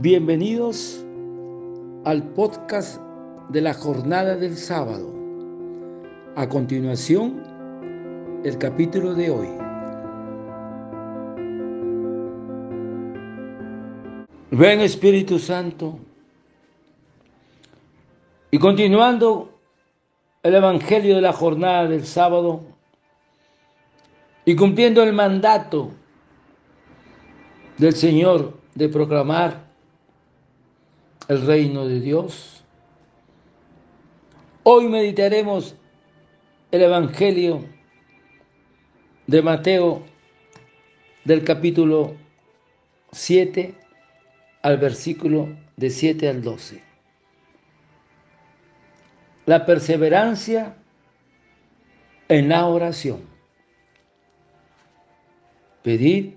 Bienvenidos al podcast de la jornada del sábado. A continuación, el capítulo de hoy. Ven Espíritu Santo. Y continuando el Evangelio de la jornada del sábado y cumpliendo el mandato del Señor de proclamar el reino de Dios. Hoy meditaremos el Evangelio de Mateo del capítulo 7 al versículo de 7 al 12. La perseverancia en la oración. Pedid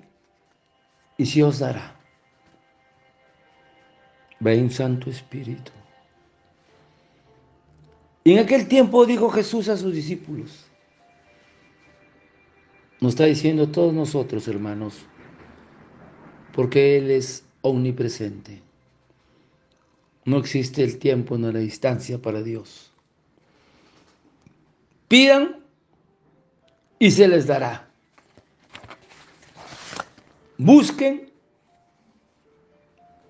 y se os dará. Ven Santo Espíritu. Y en aquel tiempo dijo Jesús a sus discípulos, nos está diciendo todos nosotros, hermanos, porque Él es omnipresente. No existe el tiempo ni la distancia para Dios. Pidan y se les dará. Busquen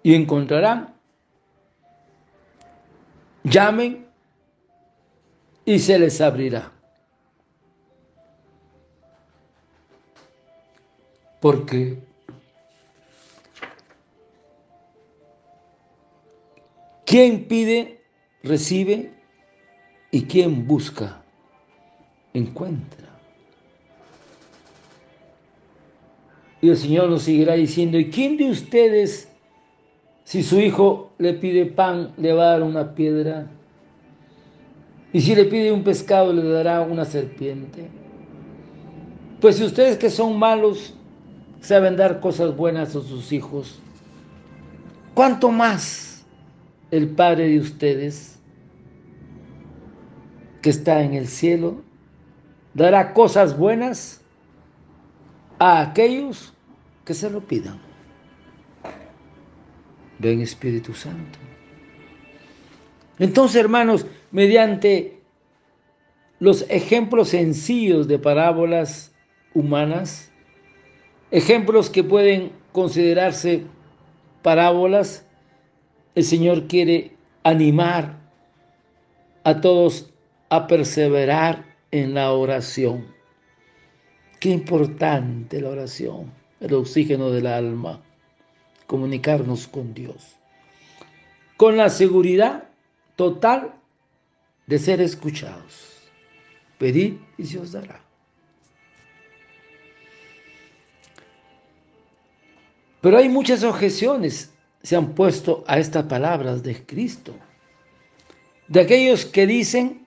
y encontrarán. Llamen y se les abrirá. Porque quien pide, recibe y quien busca, encuentra. Y el Señor nos seguirá diciendo, ¿y quién de ustedes, si su hijo le pide pan, le va a dar una piedra? Y si le pide un pescado, le dará una serpiente. Pues si ustedes que son malos saben dar cosas buenas a sus hijos, ¿cuánto más el Padre de ustedes, que está en el cielo, dará cosas buenas a aquellos que se lo pidan. Ven Espíritu Santo. Entonces, hermanos, mediante los ejemplos sencillos de parábolas humanas, ejemplos que pueden considerarse parábolas, el Señor quiere animar a todos a perseverar en la oración. Qué importante la oración, el oxígeno del alma, comunicarnos con Dios. Con la seguridad total de ser escuchados. Pedid y se os dará. Pero hay muchas objeciones se han puesto a estas palabras de Cristo. De aquellos que dicen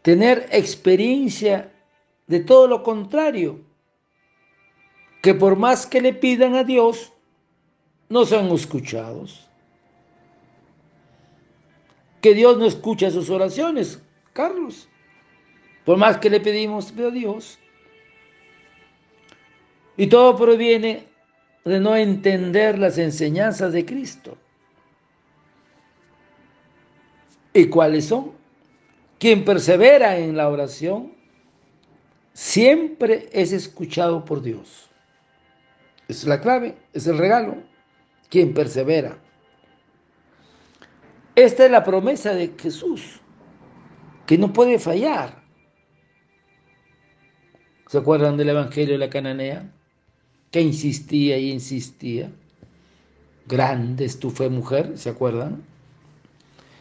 tener experiencia de todo lo contrario, que por más que le pidan a Dios, no son escuchados. Que Dios no escucha sus oraciones, Carlos. Por más que le pedimos a Dios. Y todo proviene de no entender las enseñanzas de Cristo. ¿Y cuáles son? Quien persevera en la oración siempre es escuchado por Dios. Es la clave, es el regalo. Quien persevera. Esta es la promesa de Jesús, que no puede fallar. ¿Se acuerdan del Evangelio de la Cananea? Que insistía y insistía. Grande es tu fe, mujer, ¿se acuerdan?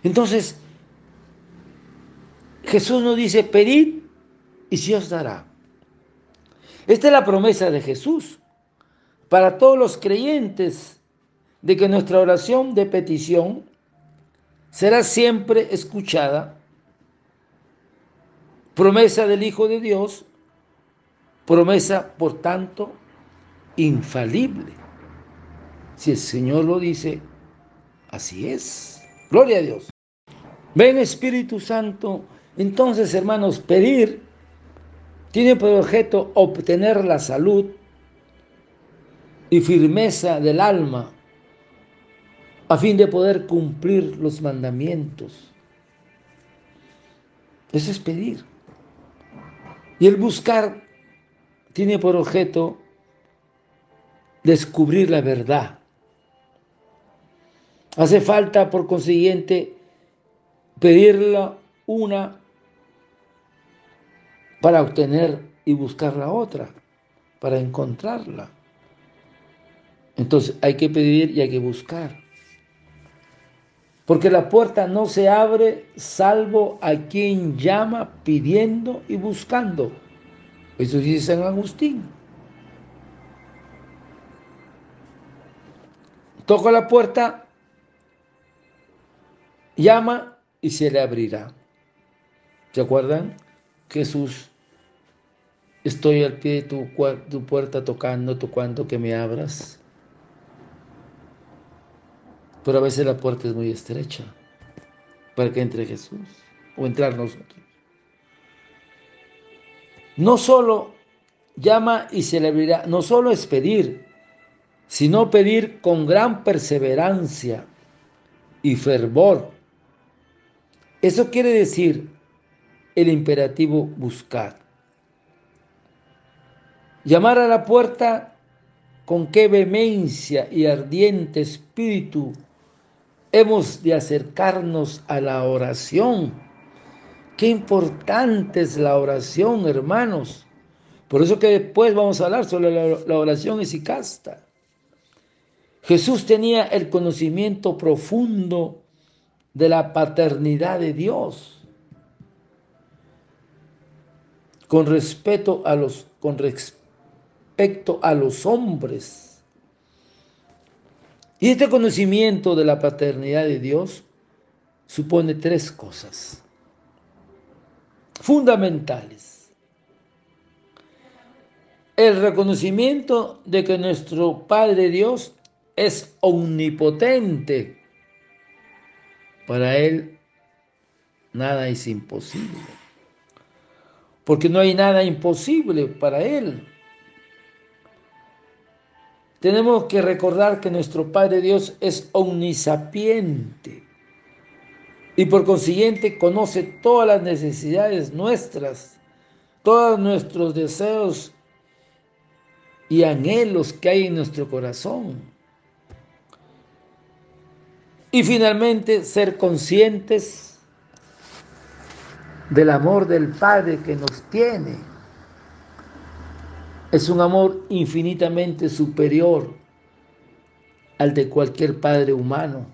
Entonces, Jesús nos dice, pedid y se os dará. Esta es la promesa de Jesús para todos los creyentes de que nuestra oración de petición será siempre escuchada. Promesa del Hijo de Dios, promesa, por tanto, infalible. Si el Señor lo dice, así es. Gloria a Dios. Ven Espíritu Santo. Entonces, hermanos, pedir tiene por objeto obtener la salud y firmeza del alma a fin de poder cumplir los mandamientos. Eso es pedir. Y el buscar tiene por objeto descubrir la verdad. Hace falta, por consiguiente, pedirla una para obtener y buscar la otra, para encontrarla. Entonces hay que pedir y hay que buscar. Porque la puerta no se abre salvo a quien llama pidiendo y buscando. Eso dice San Agustín. Toca la puerta, llama y se le abrirá. ¿Se acuerdan? Jesús, estoy al pie de tu, tu puerta tocando, tocando que me abras. Pero a veces la puerta es muy estrecha para que entre Jesús o entrar nosotros. No solo llama y se le abrirá, no solo es pedir, sino pedir con gran perseverancia y fervor. Eso quiere decir el imperativo buscar. Llamar a la puerta con qué vehemencia y ardiente espíritu hemos de acercarnos a la oración. Qué importante es la oración, hermanos. Por eso que después vamos a hablar sobre la, oración esicasta. Jesús tenía el conocimiento profundo de la paternidad de Dios. Con respeto a los, con respecto a los hombres y este conocimiento de la paternidad de Dios supone tres cosas fundamentales. El reconocimiento de que nuestro Padre Dios es omnipotente. Para Él nada es imposible. Porque no hay nada imposible para Él. Tenemos que recordar que nuestro Padre Dios es omnisapiente y por consiguiente conoce todas las necesidades nuestras, todos nuestros deseos y anhelos que hay en nuestro corazón. Y finalmente ser conscientes del amor del Padre que nos tiene es un amor infinitamente superior al de cualquier padre humano.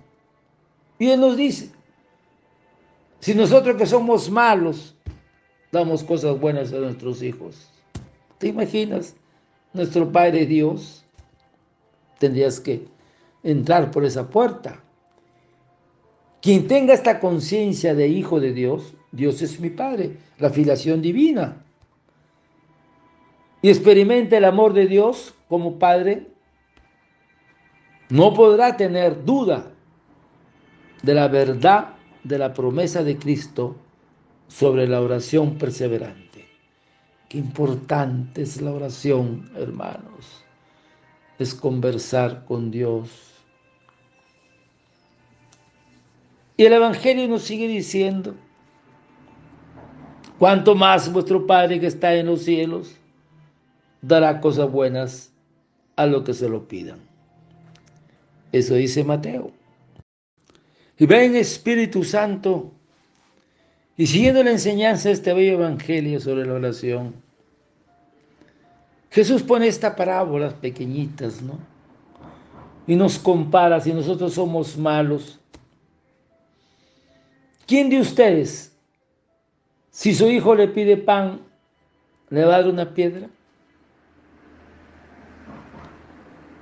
Y Él nos dice, si nosotros que somos malos damos cosas buenas a nuestros hijos, ¿te imaginas? Nuestro Padre Dios, tendrías que entrar por esa puerta. Quien tenga esta conciencia de hijo de Dios, Dios es mi Padre, la filiación divina y experimente el amor de Dios como Padre, no podrá tener duda de la verdad de la promesa de Cristo sobre la oración perseverante. Qué importante es la oración, hermanos. Es conversar con Dios. Y el Evangelio nos sigue diciendo, cuanto más vuestro Padre que está en los cielos dará cosas buenas a lo que se lo pidan. Eso dice Mateo. Y ven Espíritu Santo, y siguiendo la enseñanza de este bello evangelio sobre la oración, Jesús pone estas parábolas pequeñitas, ¿no? Y nos compara si nosotros somos malos. ¿Quién de ustedes, si su hijo le pide pan, le va a dar una piedra?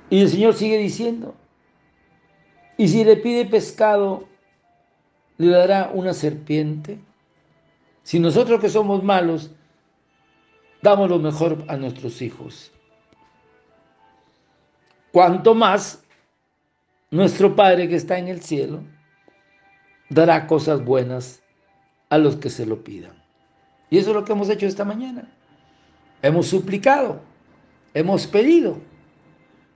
Y el Señor sigue diciendo, y si le pide pescado, le dará una serpiente. Si nosotros que somos malos, damos lo mejor a nuestros hijos. Cuanto más nuestro Padre que está en el cielo dará cosas buenas a los que se lo pidan. Y eso es lo que hemos hecho esta mañana. Hemos suplicado, hemos pedido.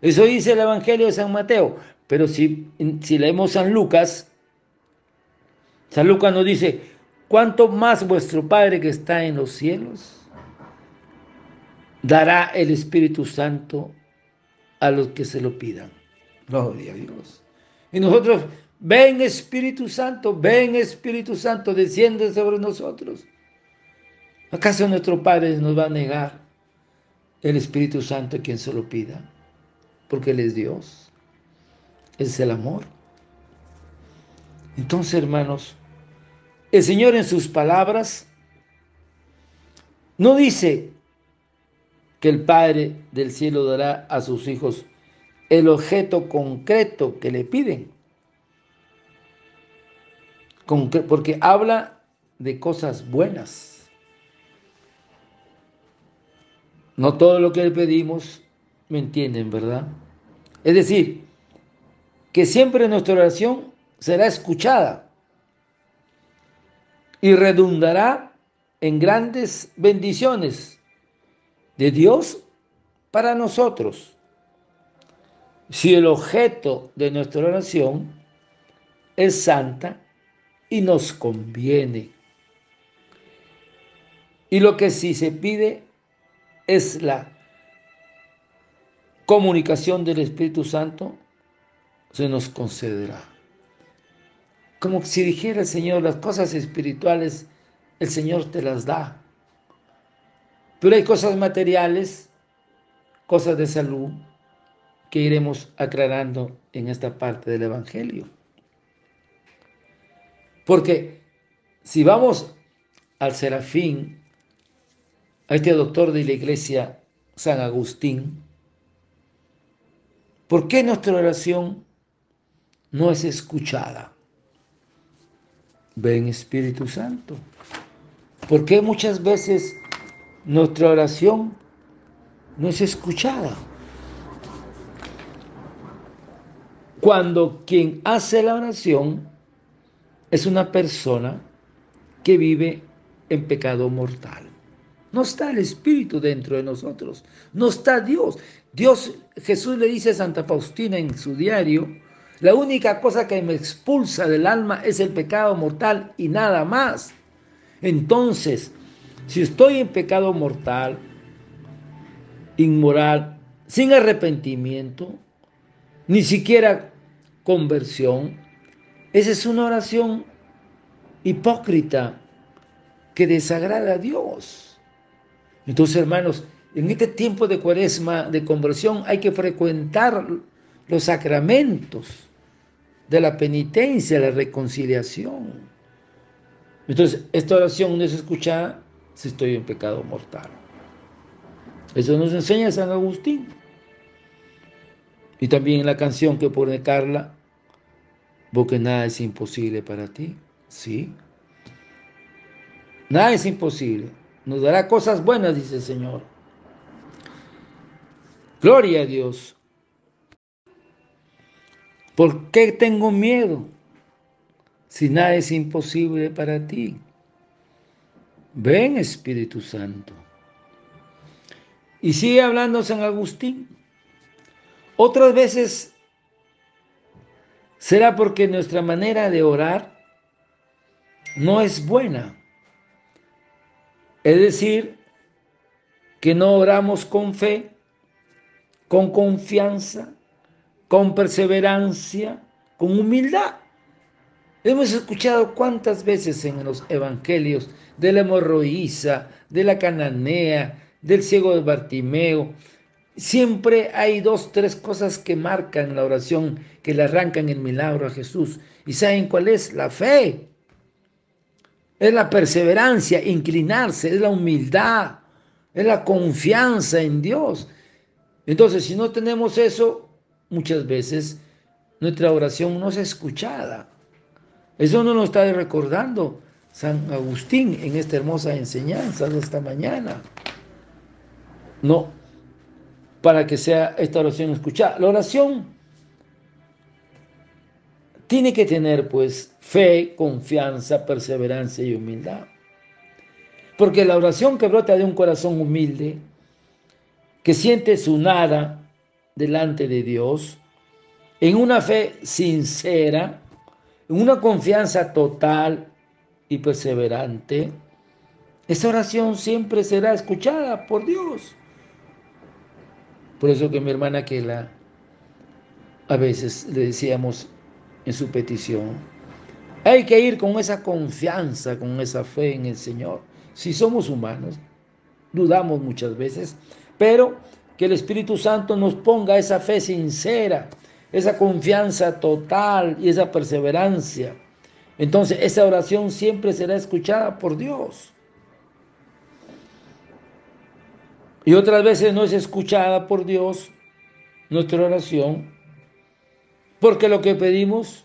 Eso dice el Evangelio de San Mateo. Pero si, leemos San Lucas, San Lucas nos dice, ¿cuánto más vuestro Padre que está en los cielos dará el Espíritu Santo a los que se lo pidan? Gloria a Dios. Y nosotros, ven Espíritu Santo, ven Espíritu Santo, desciende sobre nosotros. ¿Acaso nuestro Padre nos va a negar el Espíritu Santo a quien se lo pida? Porque Él es Dios, es el amor. Entonces, hermanos, el Señor en sus palabras no dice que el Padre del cielo dará a sus hijos el objeto concreto que le piden. Porque habla de cosas buenas. No todo lo que le pedimos, me entienden, ¿verdad? Es decir, que siempre nuestra oración será escuchada y redundará en grandes bendiciones de Dios para nosotros. Si el objeto de nuestra oración es santa y nos conviene. Y lo que sí se pide es la comunicación del Espíritu Santo, se nos concederá como si dijera el Señor, las cosas espirituales el Señor te las da. Pero hay cosas materiales, cosas de salud, que iremos aclarando en esta parte del Evangelio. Porque si vamos al Serafín, a este doctor de la iglesia San Agustín, ¿por qué nuestra oración no es escuchada? Ven Espíritu Santo. ¿Por qué muchas veces nuestra oración no es escuchada? Cuando quien hace la oración es una persona que vive en pecado mortal. No está el Espíritu dentro de nosotros, no está Dios. Dios, Jesús le dice a Santa Faustina en su diario, la única cosa que me expulsa del alma es el pecado mortal y nada más. Entonces, si estoy en pecado mortal, inmoral, sin arrepentimiento, ni siquiera conversión, esa es una oración hipócrita que desagrada a Dios. Entonces, hermanos, en este tiempo de cuaresma, de conversión, hay que frecuentar los sacramentos de la penitencia, la reconciliación. Entonces, esta oración no es escuchada si estoy en pecado mortal. Eso nos enseña San Agustín. Y también la canción que pone Carla, porque nada es imposible para ti. Sí. Nada es imposible. Nos dará cosas buenas, dice el Señor. Gloria a Dios. ¿Por qué tengo miedo si nada es imposible para ti? Ven Espíritu Santo. Y sigue hablando San Agustín. Otras veces será porque nuestra manera de orar no es buena. Es decir, que no oramos con fe, con confianza, con perseverancia, con humildad. Hemos escuchado cuántas veces en los evangelios de la hemorroísa, de la cananea, del ciego de Bartimeo. Siempre hay dos, tres cosas que marcan la oración, que le arrancan el milagro a Jesús. ¿Y saben cuál es? La fe. Es la perseverancia, inclinarse, es la humildad, es la confianza en Dios. Entonces, si no tenemos eso, muchas veces nuestra oración no es escuchada. Eso no nos está recordando San Agustín en esta hermosa enseñanza de esta mañana. No, para que sea esta oración escuchada. La oración tiene que tener pues fe, confianza, perseverancia y humildad. Porque la oración que brota de un corazón humilde, que siente su nada, delante de Dios, en una fe sincera, en una confianza total y perseverante, esa oración siempre será escuchada por Dios. Por eso que mi hermana Kela a veces le decíamos en su petición, hay que ir con esa confianza, con esa fe en el Señor. Si somos humanos, dudamos muchas veces, pero que el Espíritu Santo nos ponga esa fe sincera, esa confianza total y esa perseverancia. Entonces esa oración siempre será escuchada por Dios. Y otras veces no es escuchada por Dios nuestra oración porque lo que pedimos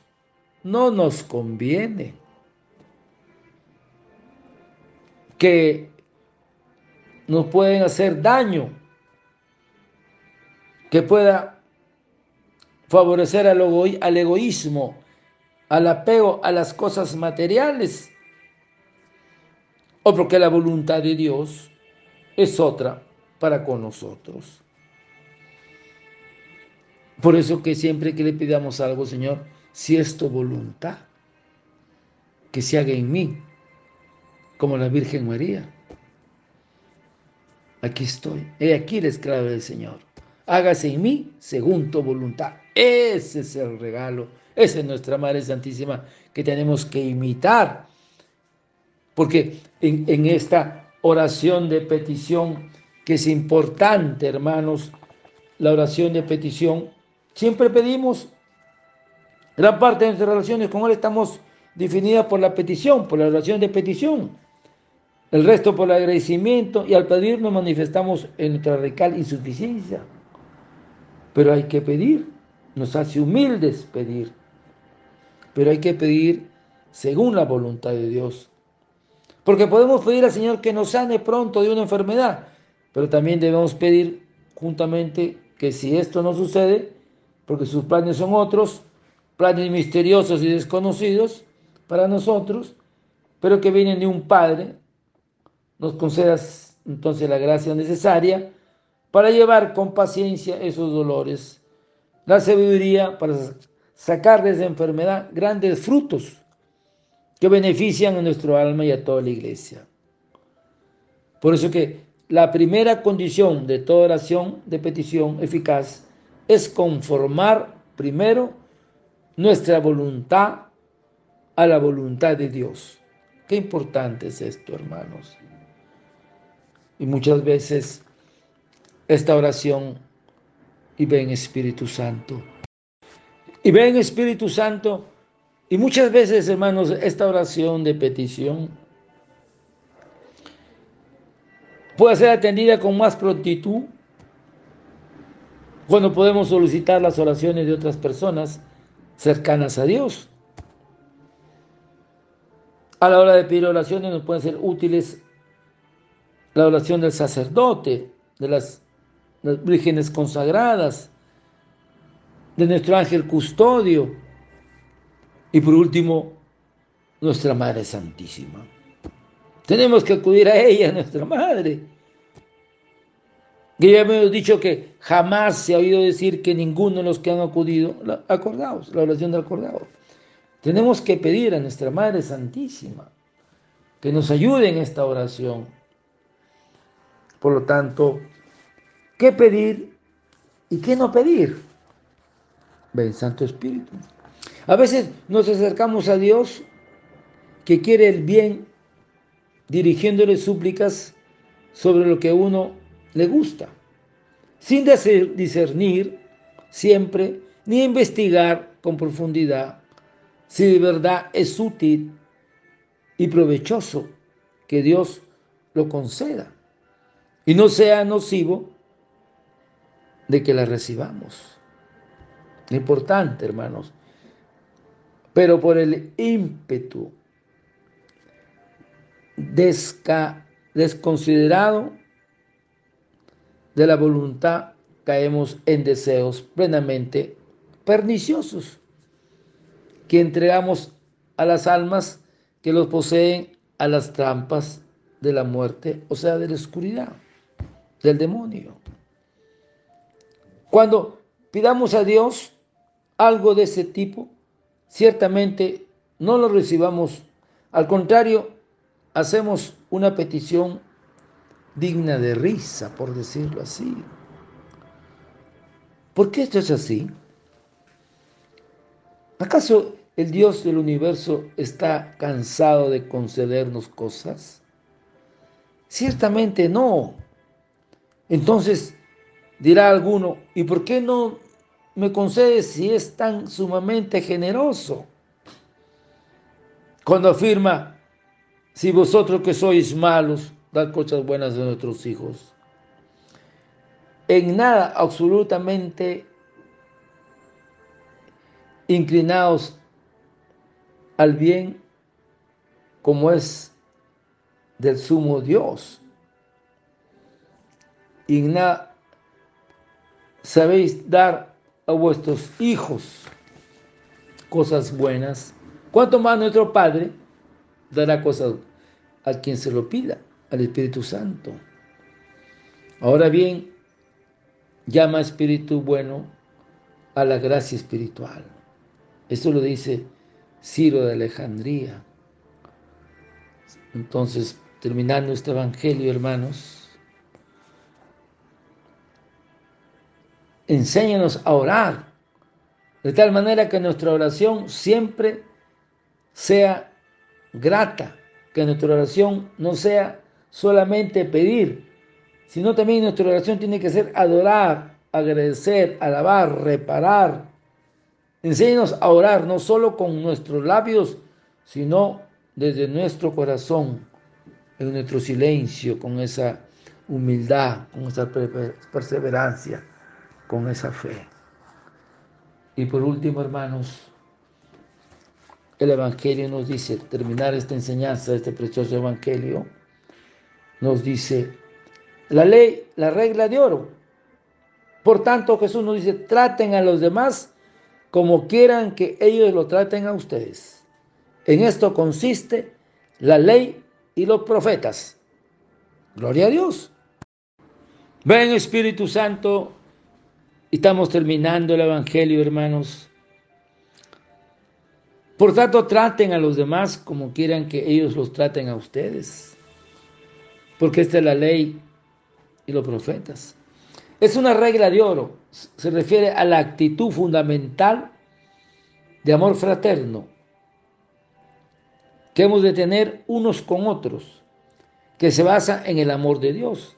no nos conviene. Que nos pueden hacer daño, que pueda favorecer al, al egoísmo, al apego a las cosas materiales, o porque la voluntad de Dios es otra para con nosotros. Por eso que siempre que le pidamos algo, Señor, si es tu voluntad, que se haga en mí, como la Virgen María. Aquí estoy, he aquí la esclava del Señor. Hágase en mí según tu voluntad. Ese es el regalo, esa es nuestra Madre Santísima que tenemos que imitar. Porque en, en esta oración de petición, que es importante, hermanos, la oración de petición, siempre pedimos Gran parte de nuestras relaciones con Él estamos definidas por la petición, por la oración de petición. El resto por el agradecimiento y al pedir nos manifestamos en nuestra radical insuficiencia. Pero hay que pedir, nos hace humildes pedir. Pero hay que pedir según la voluntad de Dios. Porque podemos pedir al Señor que nos sane pronto de una enfermedad, pero también debemos pedir juntamente que si esto no sucede, porque sus planes son otros, planes misteriosos y desconocidos para nosotros, pero que vienen de un Padre, nos concedas entonces la gracia necesaria para llevar con paciencia esos dolores, la sabiduría para sacar de esa enfermedad grandes frutos que benefician a nuestro alma y a toda la iglesia. Por eso que la primera condición de toda oración de petición eficaz es conformar primero nuestra voluntad a la voluntad de Dios. Qué importante es esto, hermanos. Y muchas veces esta oración y ven Espíritu Santo. Y ven Espíritu Santo. Y muchas veces, hermanos, esta oración de petición puede ser atendida con más prontitud cuando podemos solicitar las oraciones de otras personas cercanas a Dios. A la hora de pedir oraciones nos pueden ser útiles la oración del sacerdote, de las, vírgenes consagradas, de nuestro ángel custodio y por último nuestra Madre Santísima. Tenemos que acudir a ella, nuestra Madre. Que ya hemos dicho que jamás se ha oído decir que ninguno de los que han acudido, acordados, la oración del acordado. Tenemos que pedir a nuestra Madre Santísima que nos ayude en esta oración. Por lo tanto, ¿qué pedir y qué no pedir? Ven, Santo Espíritu. A veces nos acercamos a Dios que quiere el bien, dirigiéndole súplicas sobre lo que uno le gusta, sin discernir siempre ni investigar con profundidad si de verdad es útil y provechoso que Dios lo conceda y no sea nocivo de que la recibamos. Importante, hermanos. Pero por el ímpetu desconsiderado de la voluntad caemos en deseos plenamente perniciosos que entregamos a las almas que los poseen a las trampas de la muerte, o sea, de la oscuridad, del demonio. Cuando pidamos a Dios algo de ese tipo, ciertamente no lo recibamos. Al contrario, hacemos una petición digna de risa, por decirlo así. ¿Por qué esto es así? ¿Acaso el Dios del universo está cansado de concedernos cosas? Ciertamente no. Entonces dirá alguno, ¿y por qué no me concede si es tan sumamente generoso? Cuando afirma, si vosotros que sois malos, dad cosas buenas a nuestros hijos. En nada absolutamente inclinados al bien como es del sumo Dios. Y sabéis dar a vuestros hijos cosas buenas. ¿Cuánto más nuestro Padre dará cosas a quien se lo pida, al Espíritu Santo? Ahora bien, llama Espíritu bueno a la gracia espiritual. Esto lo dice Ciro de Alejandría. Entonces, terminando este Evangelio, hermanos, enséñanos a orar, de tal manera que nuestra oración siempre sea grata, que nuestra oración no sea solamente pedir, sino también nuestra oración tiene que ser adorar, agradecer, alabar, reparar, Enséñanos a orar no solo con nuestros labios, sino desde nuestro corazón, en nuestro silencio, con esa humildad, con esa perseverancia, con esa fe. Y por último, hermanos, el Evangelio nos dice, terminar esta enseñanza, este precioso Evangelio, nos dice, la ley, la regla de oro. Por tanto, Jesús nos dice, traten a los demás como quieran que ellos lo traten a ustedes. En esto consiste la ley y los profetas. Gloria a Dios. Ven Espíritu Santo, estamos terminando el Evangelio, hermanos. Por tanto, traten a los demás como quieran que ellos los traten a ustedes. Porque esta es la ley y los profetas. Es una regla de oro. Se refiere a la actitud fundamental de amor fraterno que hemos de tener unos con otros, que se basa en el amor de Dios.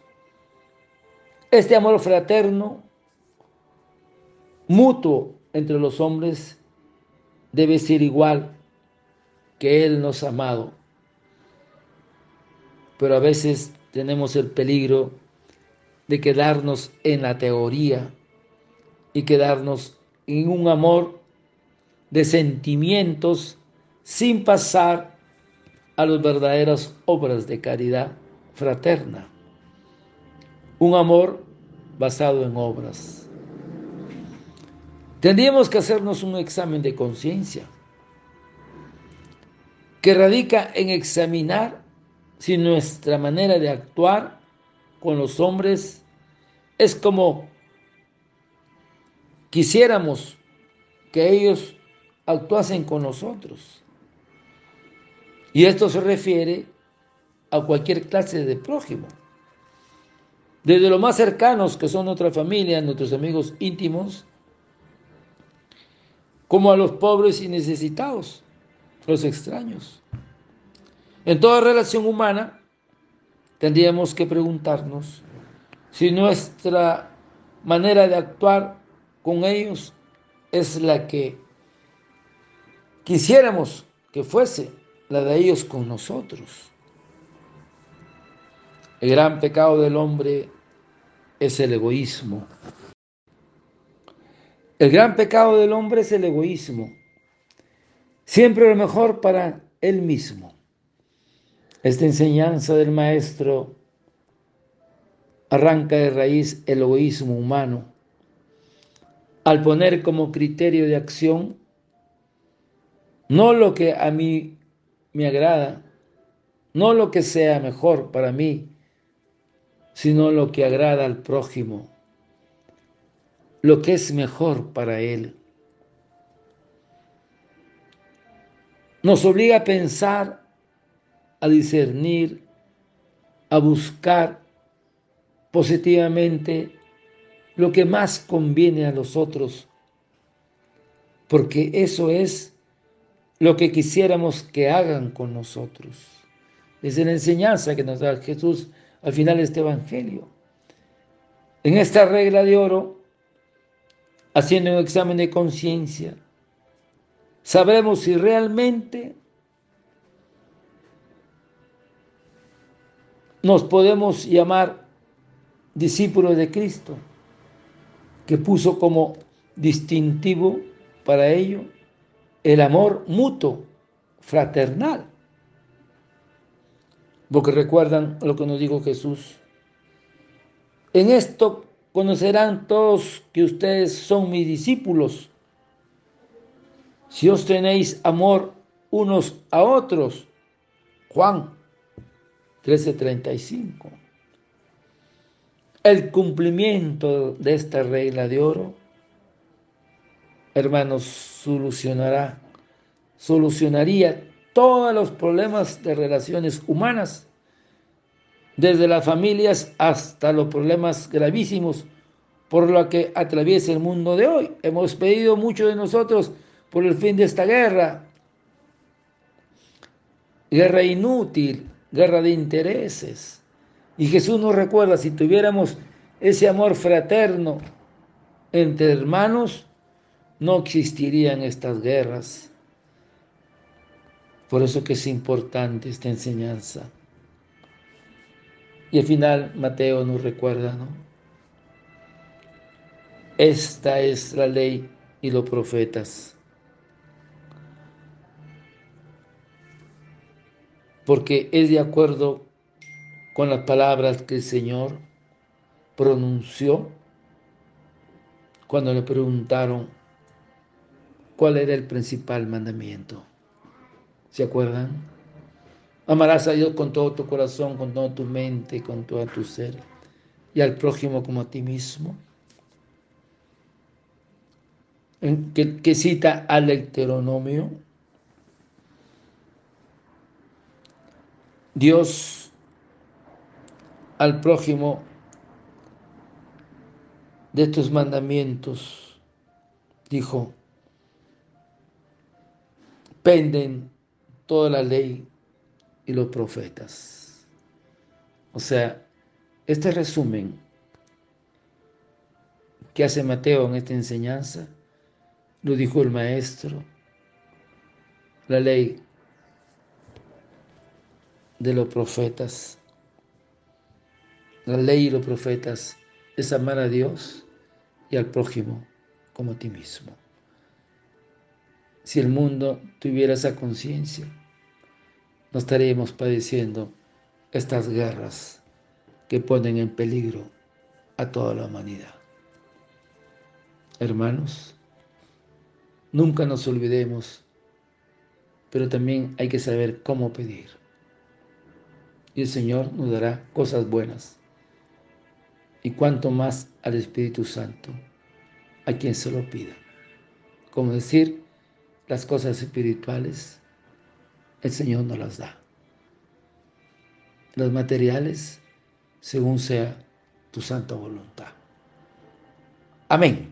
Este amor fraterno, mutuo entre los hombres, debe ser igual que Él nos ha amado. Pero a veces tenemos el peligro de quedarnos en la teoría y quedarnos en un amor de sentimientos sin pasar a las verdaderas obras de caridad fraterna. Un amor basado en obras. Tendríamos que hacernos un examen de conciencia que radica en examinar si nuestra manera de actuar con los hombres es como quisiéramos que ellos actuasen con nosotros. Y esto se refiere a cualquier clase de prójimo. Desde los más cercanos, que son nuestra familia, nuestros amigos íntimos, como a los pobres y necesitados, los extraños. En toda relación humana, tendríamos que preguntarnos si nuestra manera de actuar con ellos es la que quisiéramos que fuese la de ellos con nosotros. El gran pecado del hombre es el egoísmo. El gran pecado del hombre es el egoísmo. Siempre lo mejor para él mismo. Esta enseñanza del maestro arranca de raíz el egoísmo humano al poner como criterio de acción no lo que a mí me agrada, no lo que sea mejor para mí, sino lo que agrada al prójimo, lo que es mejor para él. nos obliga a pensar, a discernir, a buscar positivamente lo que más conviene a los otros, porque eso es lo que quisiéramos que hagan con nosotros. Es la enseñanza que nos da Jesús al final de este Evangelio. En esta regla de oro, haciendo un examen de conciencia, sabremos si realmente nos podemos llamar discípulos de Cristo, que puso como distintivo para ello el amor mutuo, fraternal. Porque recuerdan lo que nos dijo Jesús. En esto conocerán todos que ustedes son mis discípulos. Si os tenéis amor unos a otros. Juan 13:35. El cumplimiento de esta regla de oro, hermanos, solucionará, solucionaría todos los problemas de relaciones humanas, desde las familias hasta los problemas gravísimos por lo que atraviesa el mundo de hoy. Hemos pedido mucho de nosotros por el fin de esta guerra, guerra inútil, guerra de intereses. Y Jesús nos recuerda, si tuviéramos ese amor fraterno entre hermanos, no existirían estas guerras. Por eso que es importante esta enseñanza. Y al final Mateo nos recuerda, ¿no? Esta es la ley y los profetas. Porque es de acuerdo con las palabras que el Señor pronunció cuando le preguntaron cuál era el principal mandamiento. ¿Se acuerdan? Amarás a Dios con todo tu corazón, con toda tu mente, con todo tu ser, y al prójimo como a ti mismo. Que, cita al Deuteronomio. Dios al prójimo de estos mandamientos dijo, penden toda la ley y los profetas. O sea, este resumen que hace Mateo en esta enseñanza, lo dijo el maestro, la ley de los profetas. La ley y los profetas es amar a Dios y al prójimo como a ti mismo si el mundo tuviera esa conciencia, no estaríamos padeciendo estas guerras que ponen en peligro a toda la humanidad. Hermanos, nunca nos olvidemos, pero también hay que saber cómo pedir. Y el Señor nos dará cosas buenas. Y cuanto más al Espíritu Santo, a quien se lo pida. Como decir, las cosas espirituales, el Señor nos las da. Las materiales, según sea tu santa voluntad. Amén.